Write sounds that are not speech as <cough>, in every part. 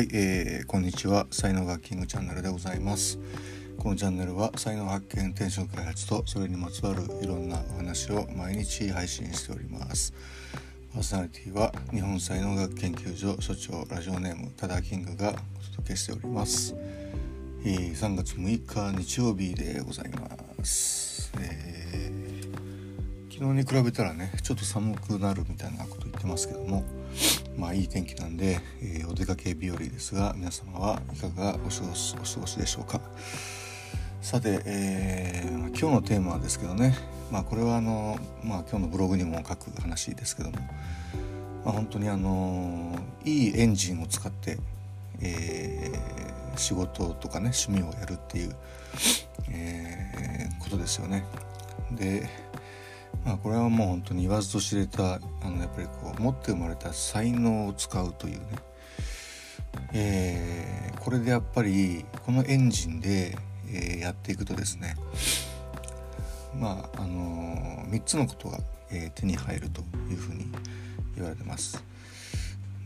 はい、えー、こんにちは。才能学キングチャンネルでございます。このチャンネルは才能発見転職開発とそれにまつわるいろんなお話を毎日配信しております。パーソナリティは日本才能学研究所所長ラジオネームタダキングがお届けしております、えー、3月6日日曜日でございます、えー、昨日に比べたらねちょっと寒くなるみたいなこと言ってますけどもまあいい天気なんで、えー、お出かけ日和ですが皆様はいかがお過ごしお過ごしでしょうか。さて、えー、今日のテーマですけどね。まあこれはあの、まあ、今日のブログにも書く話ですけども、まあ、本当にあのいいエンジンを使って、えー、仕事とかね趣味をやるっていう、えー、ことですよね。でまあ、これはもう本当に言わずと知れたあのやっぱりこう持って生まれた才能を使うというね、えー、これでやっぱりこのエンジンで、えー、やっていくとですねまああのー、3つのことが、え手に入るというふうに言われてます。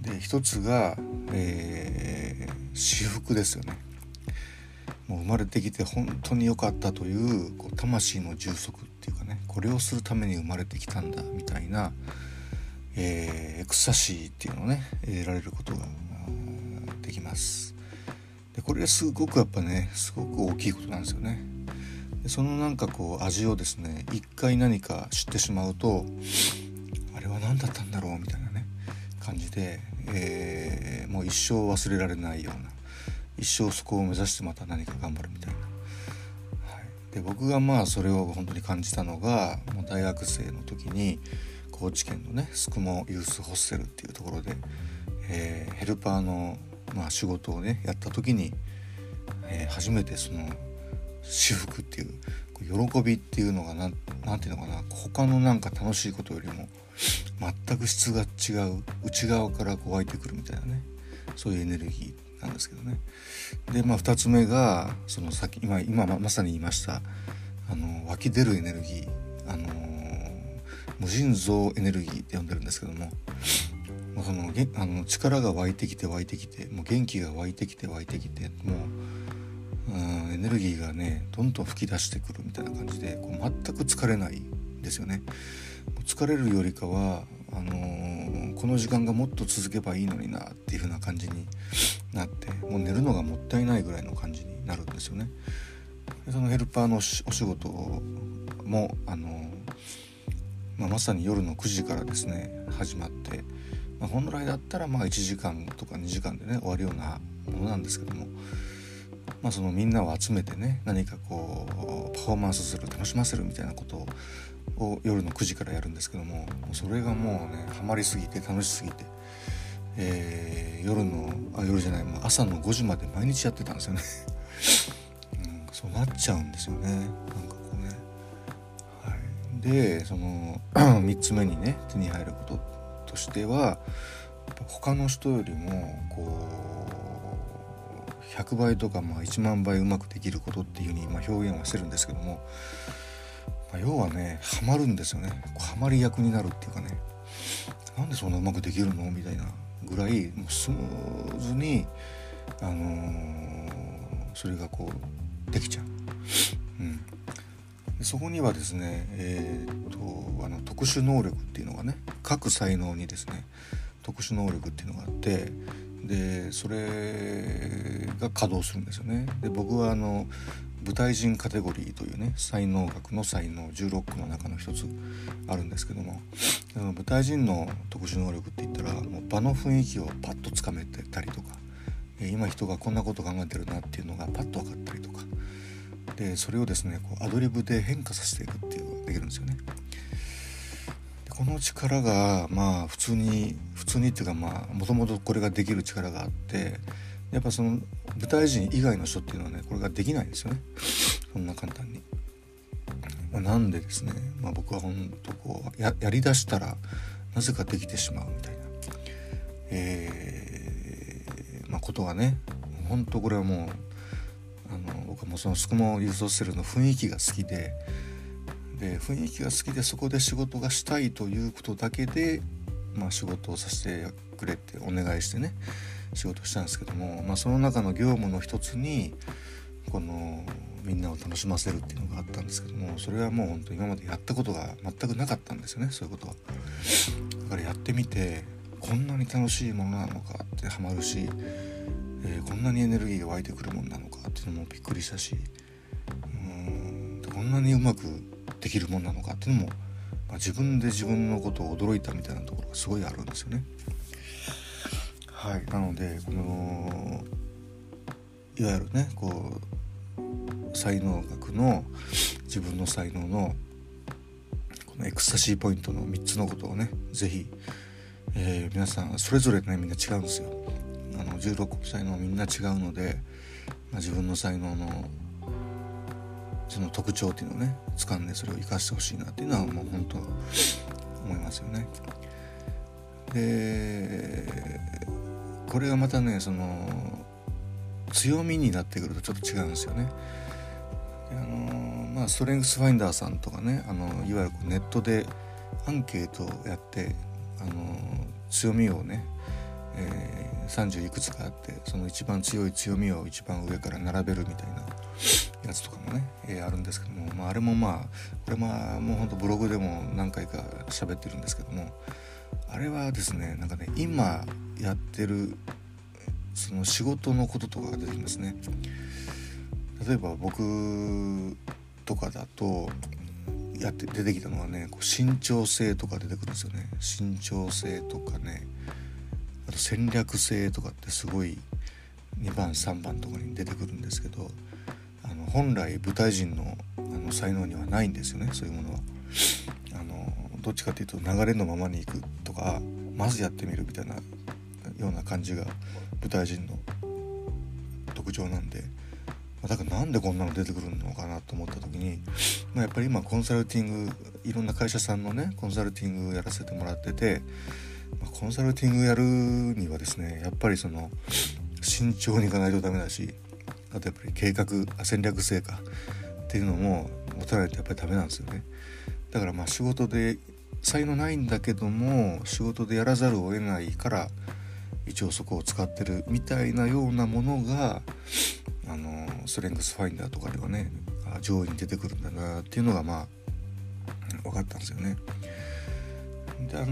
で1つが、え私服ですよね。もう生まれてきて本当に良かったというこう魂の充足っていうかねこれをするために生まれてきたんだみたいな、えー、エクサシーっていうのをね得られることができます。でこれすごくやっぱねすごく大きいことなんですよね。でそのなんかこう味をですね一回何か知ってしまうとあれは何だったんだろうみたいなね感じで、えー、もう一生忘れられないような一生そこを目指してまた何か頑張るみたいな。はい、で僕がまあそれを本当に感じたのがもう大学生の時に高知県のねスクモユースホステルっていうところで、えー、ヘルパーの、まあ、仕事をねやった時に、えー、初めてその私服っていう喜びっていうのが何て言うのかな他のなんか楽しいことよりも全く質が違う内側からこう湧いてくるみたいなねそういうエネルギーなんですけどね。でまあ2つ目がその先今今まさに言いましたあの湧き出るエネルギー、あの無尽蔵エネルギーって呼んでるんですけども。そのあの力が湧いてきて湧いてきてもう元気が湧いてきて湧いてきてもう、うん、エネルギーがねどんどん噴き出してくるみたいな感じでこう全く疲れないんですよね。疲れるよりかはあのー、この時間がもっと続けばいいのになっていう風な感じになってもう寝るのがもったいないぐらいの感じになるんですよね。でそのヘルパーのお仕事も、あのー、まあ、まさに夜の9時からですね始まって、まあ、本来だったらまあ1時間とか2時間でね終わるようなものなんですけども。まあ、そのみんなを集めてね何かこうパフォーマンスする楽しませるみたいなことをを夜の9時からやるんですけどもそれがもうねハマりすぎて楽しすぎて、えー、夜のあ夜じゃないもう朝の5時まで毎日やってたんですよね、<laughs> うん、そうなっちゃうんですよね。なんかこうね、はい、でその <clears throat> 3つ目にね手に入ることとしては他の人よりもこう100倍とかまあ1万倍うまくできることっていうふうにま表現はしてるんですけども、要はねハマるんですよねハマり役になるっていうかねなんでそんなうまくできるの？みたいなぐらいもうスムーズに、あのー、それがこうできちゃう。うんそこにはですね、えーと、あの特殊能力っていうのがね各才能にですね特殊能力っていうのがあってでそれが稼働するんですよね。で僕はあの舞台人カテゴリーというね才能学の才能16個の中の一つあるんですけども舞台人の特殊能力って言ったらもう場の雰囲気をパッとつかめてたりとか今人がこんなこと考えてるなっていうのがパッと分かったりとかでそれをですねこうアドリブで変化させていくっていうのができるんですよね。この力がまあ普通に普通にっていうかまあもともとこれができる力があってやっぱその舞台人以外の人っていうのはねこれができないんですよね。そんな簡単に。まあ、なんでですね、まあ、僕は本当こうやりだしたらなぜかできてしまうみたいな、えーまあ、ことがね本当これはもうあの僕はもうそのスクモユースホステルの雰囲気が好きでで雰囲気が好きでそこで仕事がしたいということだけで、まあ、仕事をさせてくれってお願いしてね仕事したんですけども、まあ、その中の業務の一つにこのみんなを楽しませるっていうのがあったんですけどもそれはもう本当今までやったことが全くなかったんですよねそういうことは。だからやってみてこんなに楽しいものなのかってハマるし、えー、こんなにエネルギーが湧いてくるもんなのかっていうのもびっくりしたしうんこんなにうまくできるもんなのかっていうのも、まあ、自分で自分のことを驚いたみたいなところがすごいあるんですよね。はい、なのでこのいわゆるねこう才能学の自分の才能のこのエクスタシーポイントの3つのことをね是非、えー、皆さんそれぞれねみんな違うんですよ。あの16個才能みんな違うので、まあ、自分の才能のその特徴っていうのをね掴んでそれを生かしてほしいなっていうのはもう本当思いますよね。でこれがまたねその強みになってくるとちょっと違うんですよね。あのまあ、ストレングスファインダーさんとかねあのいわゆるネットでアンケートをやってあの強みをね、えー、30いくつかあってその一番強い強みを一番上から並べるみたいなやつとかもね、えー、あるんですけども、まあ、あれもまあこれまあもうほんとブログでも何回か喋ってるんですけどもあれはですねなんかね今やってるその仕事のこととかが出てきますね例えば僕とかだとやって出てきたのはねこう慎重性とか出てくるんですよね慎重性とかねあと戦略性とかってすごい2番3番とかに出てくるんですけどあの本来舞台人のあの才能にはないんですよねそういうものは。どっちかっていうと流れのままにいくとかまずやってみるみたいなような感じが舞台人の特徴なんでだからなんでこんなの出てくるのかなと思った時に、まあ、やっぱり今コンサルティングいろんな会社さんのねコンサルティングやらせてもらってて、まあ、コンサルティングやるにはですねやっぱりその慎重にいかないとダメだしあとやっぱり計画戦略性かっていうのも持たないとやっぱりダメなんですよね。だからまあ仕事で才能ないんだけども仕事でやらざるを得ないから一応そこを使ってるみたいなようなものがあのストレングスファインダーとかではね上位に出てくるんだなっていうのがまあ分かったんですよね。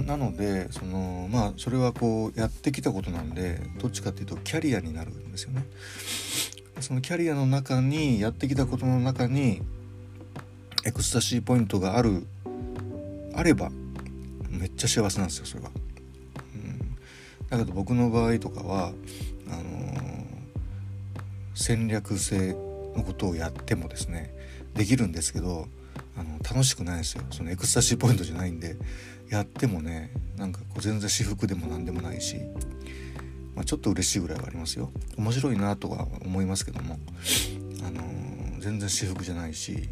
なのでそのまあそれはこうやってきたことなんでどっちかっていうとキャリアになるんですよね。そのキャリアの中にやってきたことの中にエクスタシーポイントがあるあればめっちゃ幸せなんですよそれは。だけど僕の場合とかはあのー、戦略性のことをやってもですねできるんですけどあの楽しくないですよ。そのエクスタシーポイントじゃないんでやってもねなんかこう全然至福でも何でもないし、まあ、ちょっと嬉しいぐらいはありますよ。面白いなとは思いますけども、あのー、全然私服じゃないし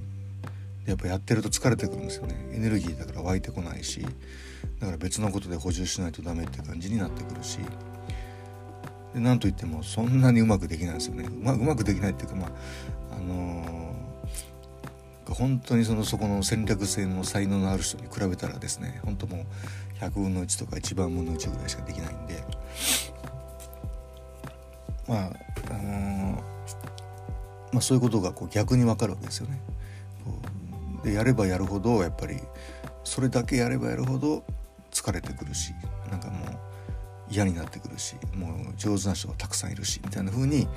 やっぱやってると疲れてくるんですよね。エネルギーだから湧いてこないしだから別のことで補充しないとダメって感じになってくるし。でなんといってもそんなにうまくできないんですよね。うまうまくできないっていうかまああのー、本当にそのそこの戦略性の才能のある人に比べたらですね本当もう100分の1とか1万分の1ぐらいしかできないんで。まああのー、まあそういうことがこう逆に分かるわけですよね。でやればやるほどやっぱりそれだけやればやるほど疲れてくるしなんかもう嫌になってくるしもう上手な人がたくさんいるしみたいな風に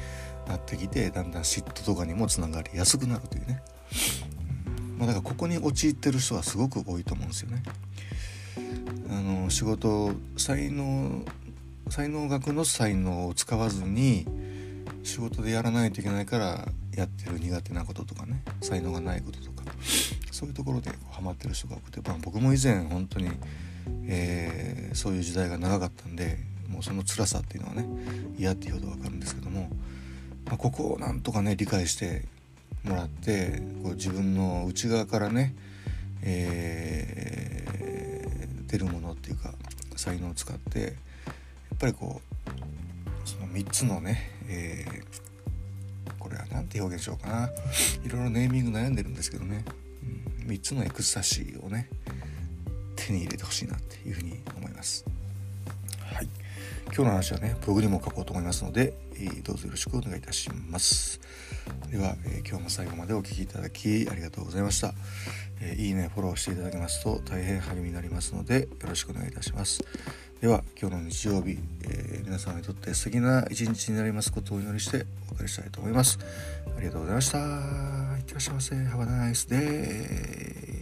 なってきてだんだん嫉妬とかにもつながりやすくなるというね、まあ、だからここに陥ってる人はすごく多いと思うんですよね。あの仕事才能才能学の才能を使わずに仕事でやらないといけないからやってる苦手なこととかね才能がないこととかそういうところでハマってる人が多くて、まあ、僕も以前本当に、えー、そういう時代が長かったんでもうその辛さっていうのはね嫌っていうほど分かるんですけども、まあ、ここをなんとかね理解してもらってこう自分の内側からね、えー、出るものっていうか才能を使ってやっぱりこうその3つのね、えー、て表現しようかな。いろいろネーミング悩んでるんですけどね、うん、3つのエクスタシーをね手に入れてほしいなっていうふうに思います。今日の話はねブログにも書こうと思いますので、えー、どうぞよろしくお願いいたします。では、え、今日も最後までお聴きいただきありがとうございました、えいいねフォローしていただけますと大変励みになりますのでよろしくお願いいたします。では今日の日曜日、え皆様にとって素敵な一日になりますことをお祈りしてお別れしたいと思います。ありがとうございました。いってらっしゃいませ。Have a nice day